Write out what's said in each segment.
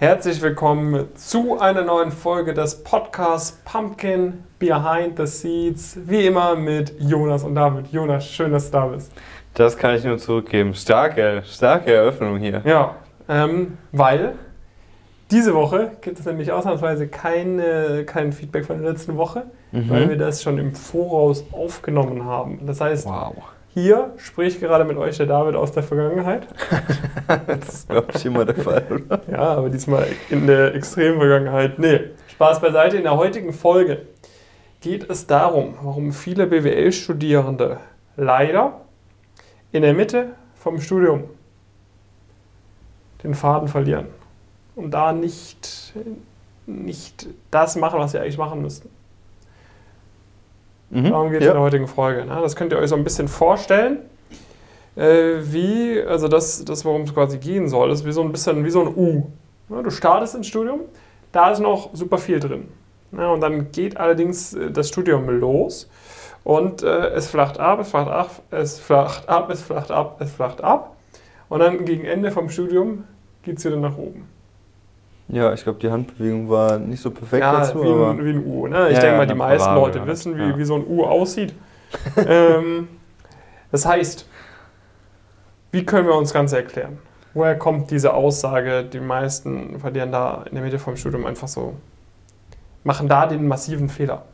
Herzlich willkommen zu einer neuen Folge des Podcasts Pumpkin Behind the Seeds. Wie immer mit Jonas und David. Jonas, schön, dass du da bist. Das kann ich nur zurückgeben. Starke, starke Eröffnung hier. Ja, ähm, weil diese Woche gibt es nämlich ausnahmsweise keine, kein Feedback von der letzten Woche, Mhm. weil wir das schon im Voraus aufgenommen haben. Das heißt, Wow. Hier spricht gerade mit euch der David aus der Vergangenheit. Das ist, glaube ich, immer der Fall, oder? Ja, aber diesmal in der extremen Vergangenheit. Nee, Spaß beiseite. In der heutigen Folge geht es darum, warum viele BWL-Studierende leider in der Mitte vom Studium den Faden verlieren und da nicht, nicht das machen, was sie eigentlich machen müssten. Darum geht es in der ja. heutigen Folge. Ne? Das könnt ihr euch so ein bisschen vorstellen, äh, wie, also das, das worum es quasi gehen soll, ist wie so ein bisschen wie so ein U. Ne? Du startest ins Studium, da ist noch super viel drin. Ne? Und dann geht allerdings äh, das Studium los und äh, es flacht ab, es flacht ab, es flacht ab, es flacht ab, es flacht ab. Und dann gegen Ende vom Studium geht es wieder nach oben. Ja, ich glaube, die Handbewegung war nicht so perfekt Ja, dazu, wie aber ein, wie ein U. Ne? Ich Ja, denke mal, die eine meisten Parabel Leute wissen, wie, ja. wie so ein U aussieht. ähm, das heißt, wie können wir uns das Ganze erklären? Woher kommt diese Aussage, die meisten verlieren da in der Mitte vom Studium einfach so, machen da den massiven Fehler?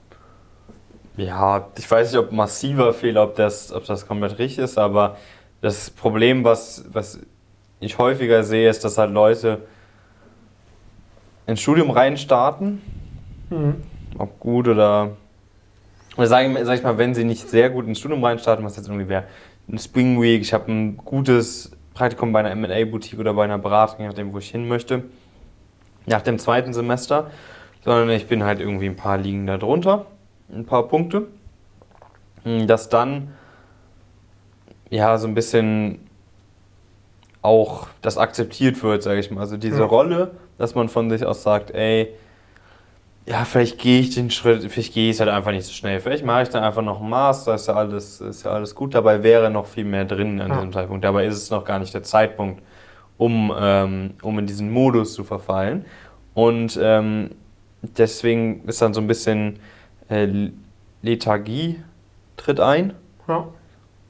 ja, ich weiß nicht, ob massiver Fehler, ob das, ob das komplett richtig ist, aber das Problem, was, was ich häufiger sehe, ist, dass halt Leute ins Studium reinstarten Mhm. ob gut oder. Oder sag ich, sag ich mal, wenn sie nicht sehr gut ins Studium reinstarten, was jetzt irgendwie wäre, ein Spring Week, ich habe ein gutes Praktikum bei einer MA-Boutique oder bei einer Beratung, je nachdem, wo ich hin möchte, nach dem zweiten Semester, sondern ich bin halt irgendwie ein paar Ligen da drunter, ein paar Punkte, dass dann ja so ein bisschen auch das akzeptiert wird, sage ich mal. Also diese Ja. Rolle, dass man von sich aus sagt, ey, ja, vielleicht gehe ich den Schritt, vielleicht gehe ich halt einfach nicht so schnell. Vielleicht mache ich dann einfach noch einen Master, ist ja alles, ist ja alles gut. Dabei wäre noch viel mehr drin an Ja. diesem Zeitpunkt. Dabei ist es noch gar nicht der Zeitpunkt, um, ähm, um in diesen Modus zu verfallen. Und ähm, deswegen ist dann so ein bisschen äh, Lethargie tritt ein. Ja.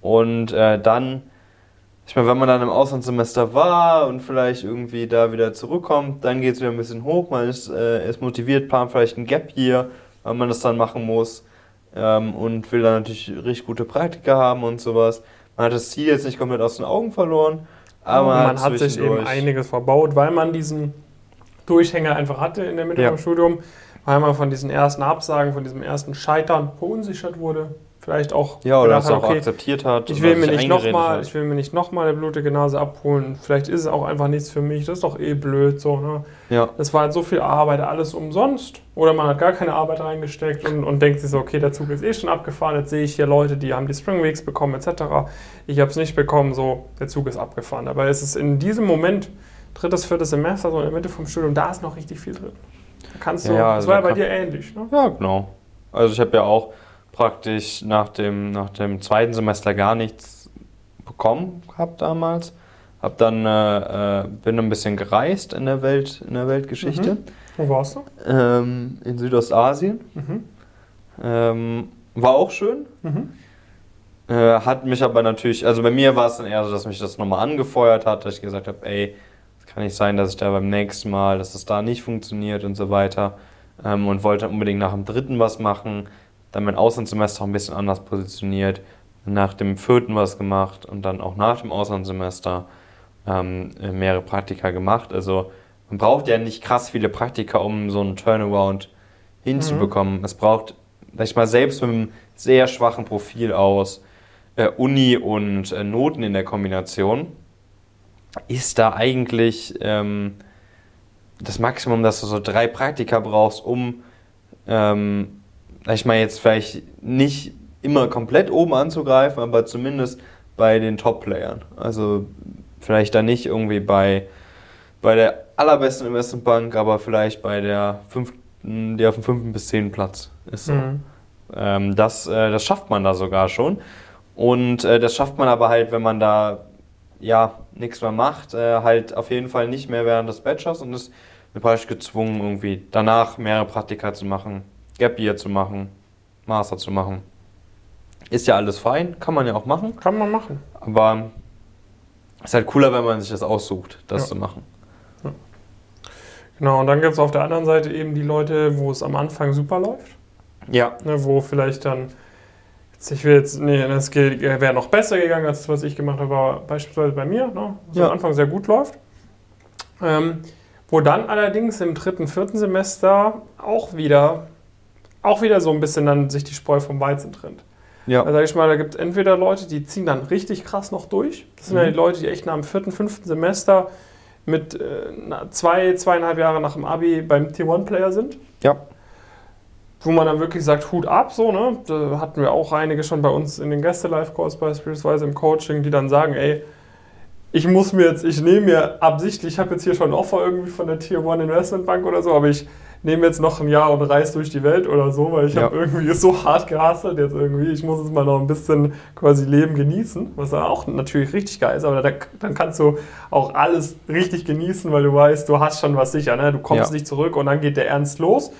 Und äh, dann, ich meine, wenn man dann im Auslandssemester war und vielleicht irgendwie da wieder zurückkommt, dann geht es wieder ein bisschen hoch. Man ist, äh, ist motiviert, plant vielleicht ein Gap Year, weil man das dann machen muss. Ähm, und will dann natürlich richtig gute Praktika haben und sowas. Man hat das Ziel jetzt nicht komplett aus den Augen verloren, aber man, man, hat sich eben einiges verbaut, weil man diesen Durchhänger einfach hatte in der Mitte Ja. vom Studium, weil man von diesen ersten Absagen, von diesem ersten Scheitern verunsichert wurde. Vielleicht auch Ja, oder das hat, auch okay, akzeptiert hat. ich will, mir nicht noch mal, hat. ich will mir nicht nochmal eine blutige Nase abholen. Vielleicht ist es auch einfach nichts für mich. Das ist doch eh blöd. So, ne? Ja. Das war halt so viel Arbeit, alles umsonst. Oder man hat gar keine Arbeit reingesteckt und, und denkt sich so, okay, der Zug ist eh schon abgefahren. Jetzt sehe ich hier Leute, die haben die Spring Weeks bekommen, etc. Ich habe es nicht bekommen, so, der Zug ist abgefahren. Aber es ist in diesem Moment, drittes, viertes Semester, so in der Mitte vom Studium, da ist noch richtig viel drin. Da kannst du, Ja, ja, das also war ja bei dir ähnlich. Ne? Ja, genau. Also ich habe ja auch praktisch nach dem, nach dem zweiten Semester gar nichts bekommen gehabt damals. Hab dann äh, äh, bin ein bisschen gereist in der Welt, in der Weltgeschichte. Mhm. Wo warst du? Ähm, in Südostasien. Mhm. Ähm, war auch schön. Mhm. Äh, hat mich aber natürlich, also bei mir war es dann eher so, dass mich das nochmal angefeuert hat, dass ich gesagt habe, ey, es kann nicht sein, dass ich da beim nächsten Mal, dass es da nicht funktioniert und so weiter. Ähm, und wollte unbedingt nach dem dritten was machen, dann mein Auslandssemester auch ein bisschen anders positioniert, nach dem vierten was gemacht und dann auch nach dem Auslandssemester ähm, äh, mehrere Praktika gemacht. Also man braucht ja nicht krass viele Praktika, um so einen Turnaround hinzubekommen. Es braucht, sag ich mal, selbst mit einem sehr schwachen Profil aus äh, Uni und äh, Noten in der Kombination, ist da eigentlich ähm, das Maximum, dass du so drei Praktika brauchst, um, ähm, ich mal, jetzt vielleicht nicht immer komplett oben anzugreifen, aber zumindest bei den Top-Playern. Also vielleicht da nicht irgendwie bei, bei der allerbesten Investmentbank, aber vielleicht bei der fünften, die auf dem fünften bis zehnten Platz ist. So. Mhm. Ähm, das, äh, das schafft man da sogar schon. Und äh, das schafft man aber halt, wenn man da ja nichts mehr macht, äh, halt auf jeden Fall nicht mehr während des Bachelors und bin praktisch gezwungen, irgendwie danach mehrere Praktika zu machen, Gap Year zu machen, Master zu machen. Ist ja alles fein, kann man ja auch machen. Kann man machen. Aber es ist halt cooler, wenn man sich das aussucht, das Ja. zu machen. Genau, und dann gibt es auf der anderen Seite eben die Leute, wo es am Anfang super läuft. Ja, Ne, wo vielleicht dann, jetzt, ich will jetzt, nee, das geht- wäre noch besser gegangen als das, was ich gemacht habe, aber beispielsweise bei mir, ne, was Ja. am Anfang sehr gut läuft. Ähm, wo dann allerdings im dritten, vierten Semester auch wieder, auch wieder so ein bisschen dann sich die Spreu vom Weizen trennt. ja, Da sage ich mal, da gibt es entweder Leute, die ziehen dann richtig krass noch durch. Das sind ja Mhm. die Leute, die echt nach dem vierten, fünften Semester mit äh, zwei, zweieinhalb Jahre nach dem Abi beim Tier-One-Player sind. ja, Wo man dann wirklich sagt, Hut ab, so, ne? Da hatten wir auch einige schon bei uns in den Gäste-Live-Calls beispielsweise im Coaching, die dann sagen, ey, ich muss mir jetzt, ich nehme mir absichtlich, ich habe jetzt hier schon ein Offer irgendwie von der Tier One Investment Bank oder so, aber ich nehme jetzt noch ein Jahr und reise durch die Welt oder so, weil ich Ja. habe irgendwie so hart gehasselt jetzt irgendwie. Ich muss jetzt mal noch ein bisschen quasi Leben genießen, was dann auch natürlich richtig geil ist, aber da, dann kannst du auch alles richtig genießen, weil du weißt, du hast schon was sicher, ne? Du kommst Ja. nicht zurück und dann geht der Ernst los.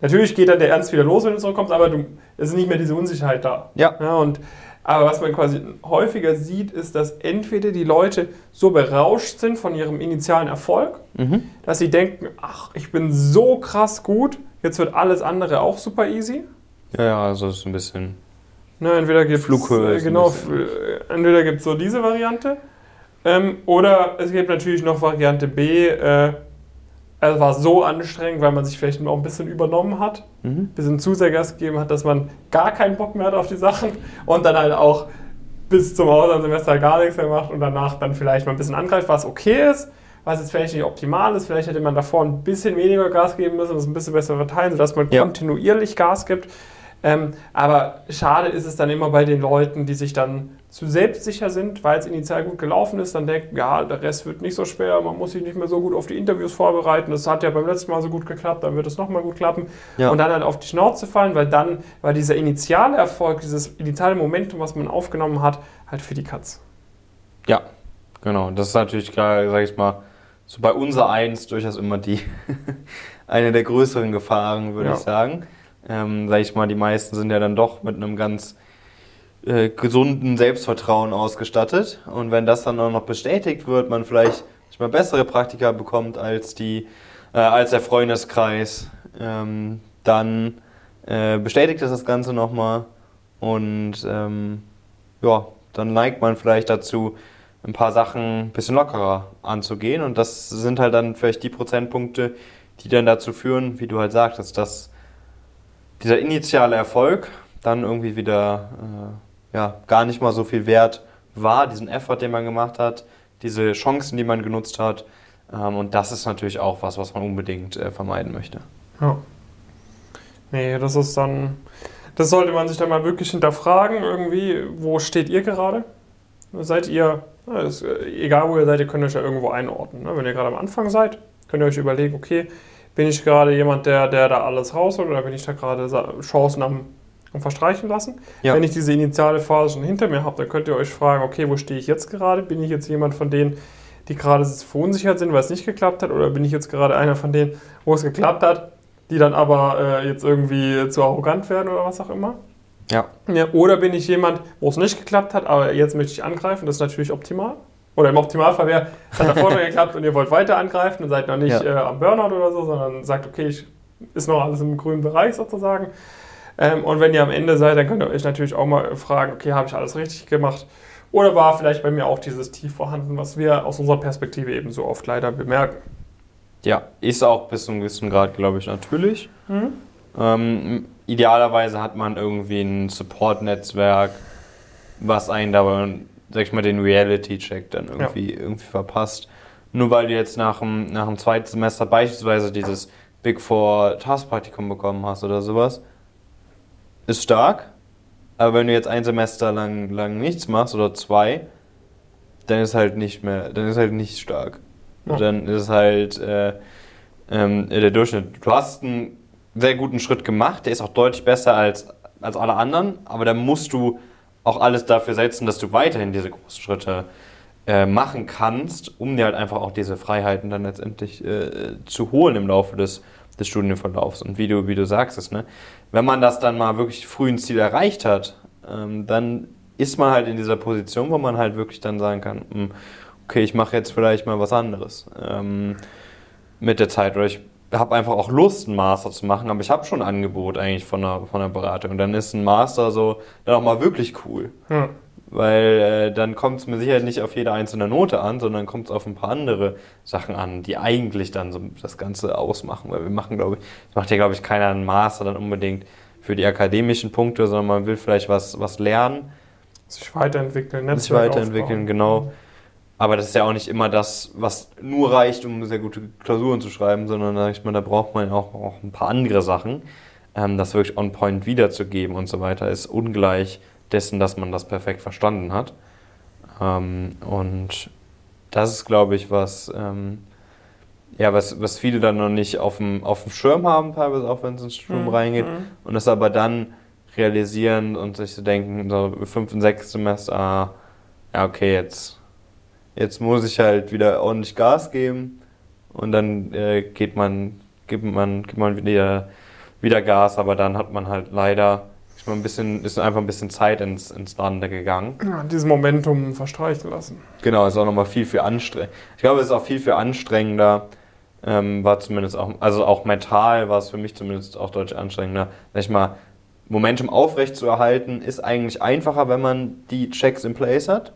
Natürlich geht dann der Ernst wieder los, wenn du zurückkommst, aber du, es ist nicht mehr diese Unsicherheit da. ja, Ja, und, aber was man quasi häufiger sieht, ist, dass entweder die Leute so berauscht sind von ihrem initialen Erfolg, mhm. dass sie denken, ach, ich bin so krass gut, jetzt wird alles andere auch super easy. ja, ja, also es ist ein bisschen, Ne, entweder gibt Flughöhe ist ein genau, entweder gibt es so diese Variante, ähm, oder es gibt natürlich noch Variante B, äh, es war so anstrengend, weil man sich vielleicht auch ein bisschen übernommen hat, mhm. ein bisschen zu sehr Gas gegeben hat, dass man gar keinen Bock mehr hat auf die Sachen und dann halt auch bis zum Auslandssemester gar nichts mehr macht und danach dann vielleicht mal ein bisschen angreift, was okay ist, was jetzt vielleicht nicht optimal ist. Vielleicht hätte man davor ein bisschen weniger Gas geben müssen, das ein bisschen besser verteilen, sodass man Ja. kontinuierlich Gas gibt. Ähm, aber schade ist es dann immer bei den Leuten, die sich dann zu selbstsicher sind, weil es initial gut gelaufen ist, dann denken, ja, der Rest wird nicht so schwer, man muss sich nicht mehr so gut auf die Interviews vorbereiten, das hat ja beim letzten Mal so gut geklappt, dann wird es nochmal gut klappen. Ja. Und dann halt auf die Schnauze fallen, weil dann war dieser initiale Erfolg, dieses initiale Momentum, was man aufgenommen hat, halt für die Katz. Ja, genau. Das ist natürlich gerade, sag ich mal, so bei unser Eins durchaus immer die eine der größeren Gefahren, würde Ja. ich sagen. Ähm, sag ich mal, die meisten sind ja dann doch mit einem ganz äh, gesunden Selbstvertrauen ausgestattet. Und wenn das dann auch noch bestätigt wird, man vielleicht mal, bessere Praktika bekommt als die, äh, als der Freundeskreis, ähm, dann äh, bestätigt das das Ganze nochmal und ähm, ja, dann neigt man vielleicht dazu, ein paar Sachen ein bisschen lockerer anzugehen. Und das sind halt dann vielleicht die Prozentpunkte, die dann dazu führen, wie du halt sagtest, dass dieser initiale Erfolg dann irgendwie wieder äh, ja, gar nicht mal so viel wert war, diesen Effort, den man gemacht hat, diese Chancen, die man genutzt hat. Ähm, und das ist natürlich auch was, was man unbedingt äh, vermeiden möchte. Ja. Nee, das ist dann. Das sollte man sich dann mal wirklich hinterfragen, irgendwie, wo steht ihr gerade? Seid ihr, ist, äh, egal wo ihr seid, ihr könnt euch ja irgendwo einordnen. Ne? Wenn ihr gerade am Anfang seid, könnt ihr euch überlegen, okay, bin ich gerade jemand, der, der da alles rausholt oder bin ich da gerade Chancen am, am Verstreichen lassen? Ja. Wenn ich diese initiale Phase schon hinter mir habe, dann könnt ihr euch fragen, okay, wo stehe ich jetzt gerade? Bin ich jetzt jemand von denen, die gerade verunsichert sind, weil es nicht geklappt hat? Oder bin ich jetzt gerade einer von denen, wo es geklappt hat, die dann aber äh, jetzt irgendwie zu arrogant werden oder was auch immer? Ja. Ja, oder bin ich jemand, wo es nicht geklappt hat, aber jetzt möchte ich angreifen, das ist natürlich optimal. Oder im Optimalfall wäre, es hat davor schon geklappt und ihr wollt weiter angreifen und seid noch nicht Ja. äh, am Burnout oder so, sondern sagt, okay, ich, ist noch alles im grünen Bereich sozusagen. Ähm, und wenn ihr am Ende seid, dann könnt ihr euch natürlich auch mal fragen, okay, habe ich alles richtig gemacht? Oder war vielleicht bei mir auch dieses Tief vorhanden, was wir aus unserer Perspektive eben so oft leider bemerken? Ja, ist auch bis zu einem gewissen Grad, glaube ich, natürlich. Mhm. Ähm, idealerweise hat man irgendwie ein Support-Netzwerk, was einen dabei, sag ich mal, den Reality-Check dann irgendwie, irgendwie verpasst. Nur weil du jetzt nach dem, nach dem zweiten Semester beispielsweise dieses Big Four Taskpraktikum bekommen hast oder sowas, ist stark. Aber wenn du jetzt ein Semester lang, lang nichts machst oder zwei, dann ist halt nicht mehr, dann ist halt nicht stark. Ja. Dann ist halt äh, ähm, der Durchschnitt. Du hast einen sehr guten Schritt gemacht, der ist auch deutlich besser als, als alle anderen, aber da musst du auch alles dafür setzen, dass du weiterhin diese großen Schritte äh, machen kannst, um dir halt einfach auch diese Freiheiten dann letztendlich äh, zu holen im Laufe des, des Studienverlaufs. Und wie du, wie du sagst es, ne? Wenn man das dann mal wirklich früh ein Ziel erreicht hat, ähm, dann ist man halt in dieser Position, wo man halt wirklich dann sagen kann, hm, okay, ich mache jetzt vielleicht mal was anderes ähm, mit der Zeit. Oder ich habe einfach auch Lust, einen Master zu machen, aber ich habe schon ein Angebot eigentlich von einer, von einer Beratung. Und dann ist ein Master so dann auch mal wirklich cool. Hm. Weil äh, dann kommt es mir sicher nicht auf jede einzelne Note an, sondern kommt es auf ein paar andere Sachen an, die eigentlich dann so das Ganze ausmachen. Weil wir machen, glaube ich, das macht ja, glaube ich, keiner einen Master dann unbedingt für die akademischen Punkte, sondern man will vielleicht was, was lernen. Sich weiterentwickeln, Netzwerk Sich weiterentwickeln, aufbauen. genau. Aber das ist ja auch nicht immer das, was nur reicht, um sehr gute Klausuren zu schreiben, sondern da, braucht man auch, auch ein paar andere Sachen. Ähm, das wirklich on point wiederzugeben und so weiter ist ungleich dessen, dass man das perfekt verstanden hat. Ähm, und das ist, glaube ich, was, ähm, ja, was, was viele dann noch nicht auf dem, auf dem Schirm haben, teilweise auch wenn es ins Studium mhm. reingeht. Mhm. Und das aber dann realisieren und sich so denken, so fünf und sechs Semester, ah, ja, okay, jetzt Jetzt muss ich halt wieder ordentlich Gas geben und dann äh, geht man, gibt man, gibt man wieder, wieder Gas, aber dann hat man halt leider ist, man ein bisschen, ist einfach ein bisschen Zeit ins, ins Lande gegangen. Ja, dieses Momentum verstreichen lassen. Genau, ist auch nochmal viel, viel anstrengender. Ich glaube, es ist auch viel, viel anstrengender, ähm, war zumindest auch, also auch mental war es für mich zumindest auch deutlich anstrengender, sag ich mal, Momentum aufrecht zu erhalten, ist eigentlich einfacher, wenn man die Checks in place hat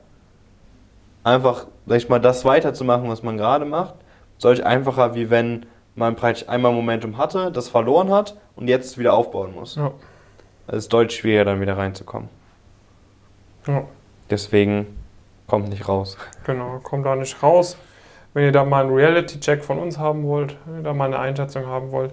einfach, sag ich mal, das weiterzumachen, was man gerade macht, solch einfacher, wie wenn man praktisch einmal Momentum hatte, das verloren hat und jetzt wieder aufbauen muss. Ja. Es ist deutlich schwieriger, dann wieder reinzukommen. Ja. Deswegen kommt nicht raus. Genau, kommt da nicht raus. Wenn ihr da mal einen Reality-Check von uns haben wollt, wenn ihr da mal eine Einschätzung haben wollt,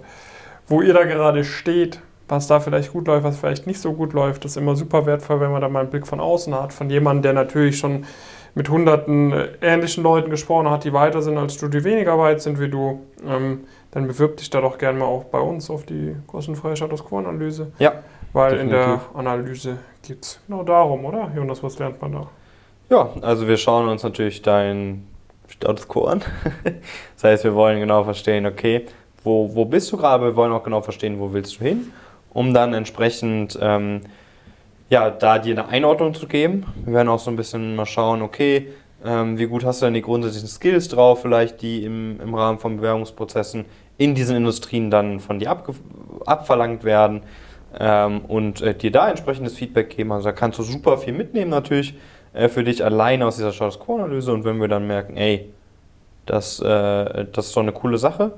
wo ihr da gerade steht, was da vielleicht gut läuft, was vielleicht nicht so gut läuft, ist immer super wertvoll, wenn man da mal einen Blick von außen hat, von jemandem, der natürlich schon mit hunderten äh, ähnlichen Leuten gesprochen hat, die weiter sind als du, die weniger weit sind wie du, ähm, dann bewirb dich da doch gerne mal auch bei uns auf die kostenfreie Status Quo-Analyse. Ja. Weil definitiv. in der Analyse geht es genau darum, oder? Jonas, was lernt man da? Ja, also wir schauen uns natürlich dein Status Quo an. das heißt, wir wollen genau verstehen, okay, wo, wo bist du gerade? Wir wollen auch genau verstehen, wo willst du hin, um dann entsprechend ähm, ja, da dir eine Einordnung zu geben. Wir werden auch so ein bisschen mal schauen, okay, ähm, wie gut hast du denn die grundsätzlichen Skills drauf, vielleicht die im, im Rahmen von Bewerbungsprozessen in diesen Industrien dann von dir abverlangt werden ähm, und äh, dir da entsprechendes Feedback geben. Also da kannst du super viel mitnehmen natürlich äh, für dich alleine aus dieser Status Quo-Analyse und wenn wir dann merken, ey, das, äh, das ist doch eine coole Sache,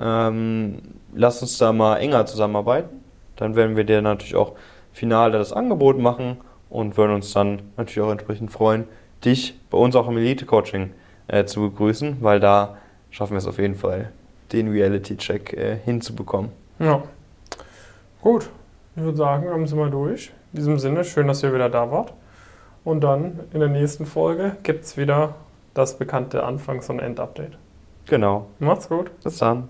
ähm, lass uns da mal enger zusammenarbeiten, dann werden wir dir natürlich auch final das Angebot machen und würden uns dann natürlich auch entsprechend freuen, dich bei uns auch im Elite-Coaching äh, zu begrüßen, weil da schaffen wir es auf jeden Fall, den Reality-Check äh, hinzubekommen. Ja. Gut, ich würde sagen, haben Sie mal durch. In diesem Sinne, schön, dass ihr wieder da wart. Und dann in der nächsten Folge gibt es wieder das bekannte Anfangs- und Endupdate. Genau. Macht's gut. Bis dann.